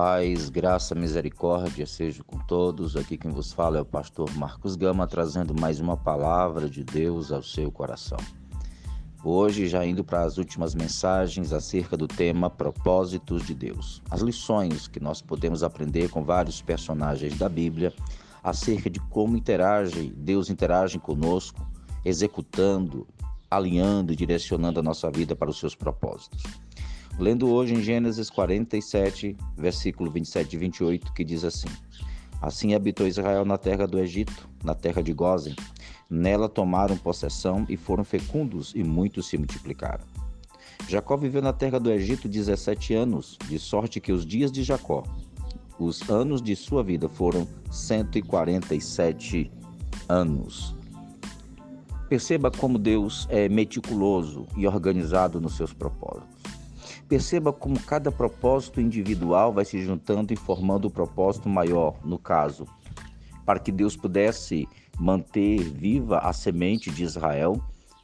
Paz, graça, misericórdia seja com todos. Aqui quem vos fala é o pastor Marcos Gama, trazendo mais uma palavra de Deus ao seu coração. Hoje, já indo para as últimas mensagens acerca do tema Propósitos de Deus. As lições que nós podemos aprender com vários personagens da Bíblia acerca de como interage, Deus interage conosco, executando, alinhando e direcionando a nossa vida para os seus propósitos. Lendo hoje em Gênesis 47, versículo 27 e 28, que diz assim: Assim habitou Israel na terra do Egito, na terra de Gozen. Nela tomaram possessão e foram fecundos, e muitos se multiplicaram. Jacó viveu na terra do Egito 17 anos, de sorte que os dias de Jacó, os anos de sua vida, foram 147 anos. Perceba como Deus é meticuloso e organizado nos seus propósitos. Perceba como cada propósito individual vai se juntando e formando o um propósito maior, no caso, para que Deus pudesse manter viva a semente de Israel.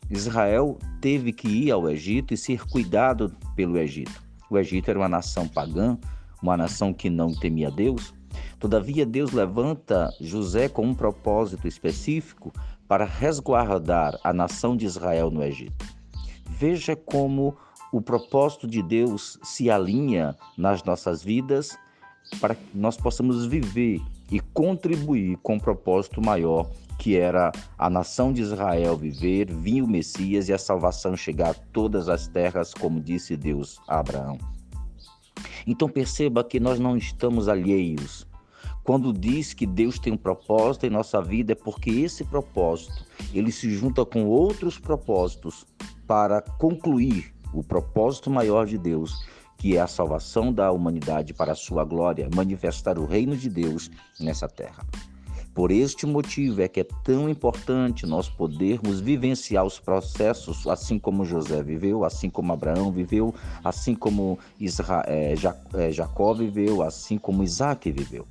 Israel teve que ir ao Egito e ser cuidado pelo Egito. O Egito era uma nação pagã, uma nação que não temia Deus. Todavia, Deus levanta José com um propósito específico para resguardar a nação de Israel no Egito. Veja como o propósito de Deus se alinha nas nossas vidas para que nós possamos viver e contribuir com o propósito maior que era a nação de Israel viver, vir o Messias e a salvação chegar a todas as terras, como disse Deus a Abraão. Então perceba que nós não estamos alheios. Quando diz que Deus tem um propósito em nossa vida, é porque esse propósito ele se junta com outros propósitos para concluir o propósito maior de Deus, que é a salvação da humanidade para a sua glória, manifestar o reino de Deus nessa terra. Por este motivo é que é tão importante nós podermos vivenciar os processos, assim como José viveu, assim como Abraão viveu, assim como Isra é, Jacó viveu, assim como Isaac viveu.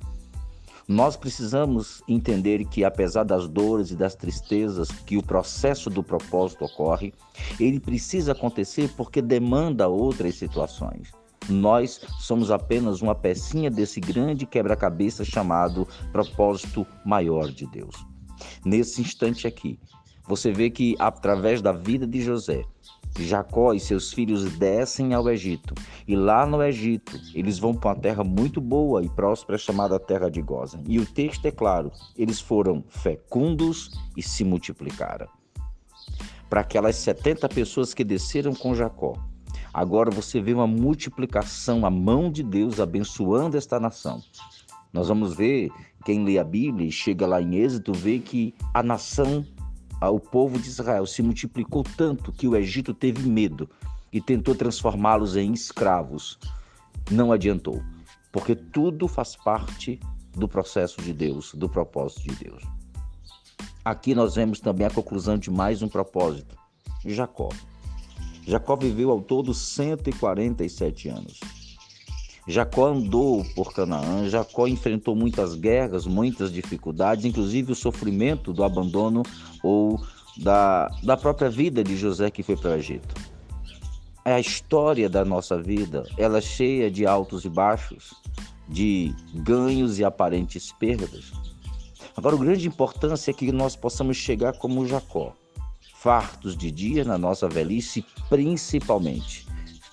Nós precisamos entender que, apesar das dores e das tristezas que o processo do propósito ocorre, ele precisa acontecer porque demanda outras situações. Nós somos apenas uma pecinha desse grande quebra-cabeça chamado propósito maior de Deus. Nesse instante aqui, você vê que através da vida de José, Jacó e seus filhos descem ao Egito, e lá no Egito eles vão para uma terra muito boa e próspera chamada Terra de Goza. E o texto é claro: eles foram fecundos e se multiplicaram. Para aquelas 70 pessoas que desceram com Jacó, agora você vê uma multiplicação, a mão de Deus abençoando esta nação. Nós vamos ver, quem lê a Bíblia e chega lá em Êxodo, vê que a nação o povo de Israel se multiplicou tanto que o Egito teve medo e tentou transformá-los em escravos. Não adiantou, porque tudo faz parte do processo de Deus, do propósito de Deus. Aqui nós vemos também a conclusão de mais um propósito: Jacó. Jacó viveu ao todo 147 anos. Jacó andou por Canaã, Jacó enfrentou muitas guerras, muitas dificuldades, inclusive o sofrimento do abandono ou da, da própria vida de José que foi para o Egito. É a história da nossa vida, ela é cheia de altos e baixos, de ganhos e aparentes perdas. Agora, a grande importância é que nós possamos chegar como Jacó, fartos de dias na nossa velhice, principalmente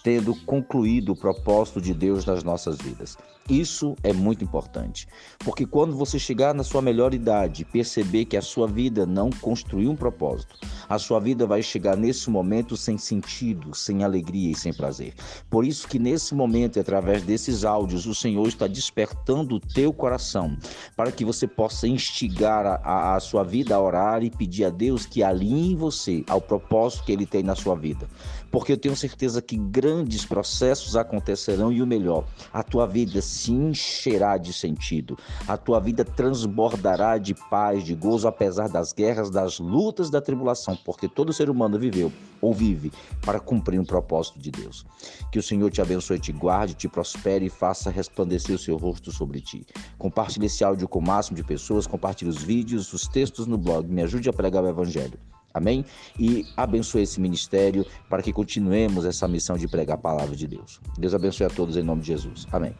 tendo concluído o propósito de Deus nas nossas vidas. Isso é muito importante, porque quando você chegar na sua melhor idade perceber que a sua vida não construiu um propósito, a sua vida vai chegar nesse momento sem sentido, sem alegria e sem prazer. Por isso que nesse momento, através desses áudios, o Senhor está despertando o teu coração para que você possa instigar a, a sua vida a orar e pedir a Deus que alinhe você ao propósito que Ele tem na sua vida. Porque eu tenho certeza que grandes processos acontecerão e o melhor, a tua vida se encherá de sentido. A tua vida transbordará de paz, de gozo, apesar das guerras, das lutas, da tribulação, porque todo ser humano viveu ou vive para cumprir um propósito de Deus. Que o Senhor te abençoe, te guarde, te prospere e faça resplandecer o seu rosto sobre ti. Compartilhe esse áudio com o máximo de pessoas, compartilhe os vídeos, os textos no blog, me ajude a pregar o Evangelho. Amém? E abençoe esse ministério para que continuemos essa missão de pregar a palavra de Deus. Deus abençoe a todos em nome de Jesus. Amém.